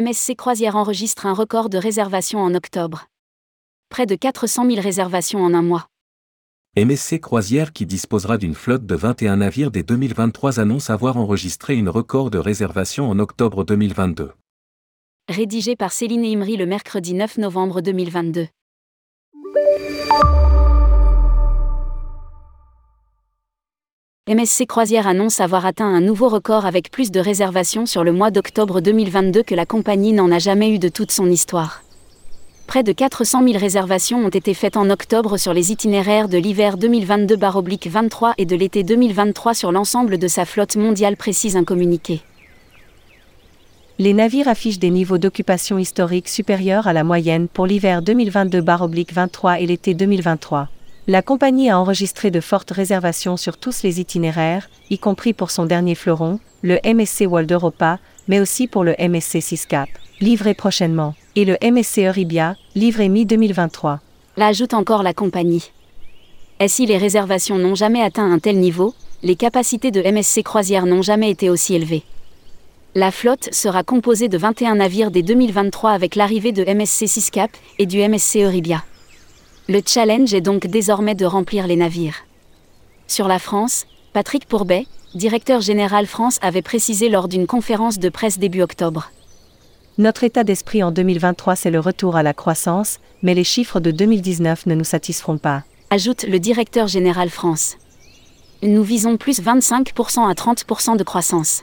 MSC Croisière enregistre un record de réservations en octobre. Près de 400 000 réservations en un mois. MSC Croisière qui disposera d'une flotte de 21 navires dès 2023 annonce avoir enregistré une record de réservations en octobre 2022. Rédigé par Céline Imri le mercredi 9 novembre 2022. MSC Croisière annonce avoir atteint un nouveau record avec plus de réservations sur le mois d'octobre 2022 que la compagnie n'en a jamais eu de toute son histoire. Près de 400 000 réservations ont été faites en octobre sur les itinéraires de l'hiver 2022-23 et de l'été 2023 sur l'ensemble de sa flotte mondiale, précise un communiqué. Les navires affichent des niveaux d'occupation historiques supérieurs à la moyenne pour l'hiver 2022-23 et l'été 2023. La compagnie a enregistré de fortes réservations sur tous les itinéraires, y compris pour son dernier fleuron, le MSC World Europa, mais aussi pour le MSC Siscap, livré prochainement, et le MSC Euribia, livré mi-2023. L'ajoute encore la compagnie. Et si les réservations n'ont jamais atteint un tel niveau, les capacités de MSC Croisière n'ont jamais été aussi élevées. La flotte sera composée de 21 navires dès 2023 avec l'arrivée de MSC Siscap et du MSC Euribia. Le challenge est donc désormais de remplir les navires. Sur la France, Patrick Pourbet, directeur général France, avait précisé lors d'une conférence de presse début octobre. Notre état d'esprit en 2023, c'est le retour à la croissance, mais les chiffres de 2019 ne nous satisferont pas. Ajoute le directeur général France. Nous visons plus 25% à 30% de croissance.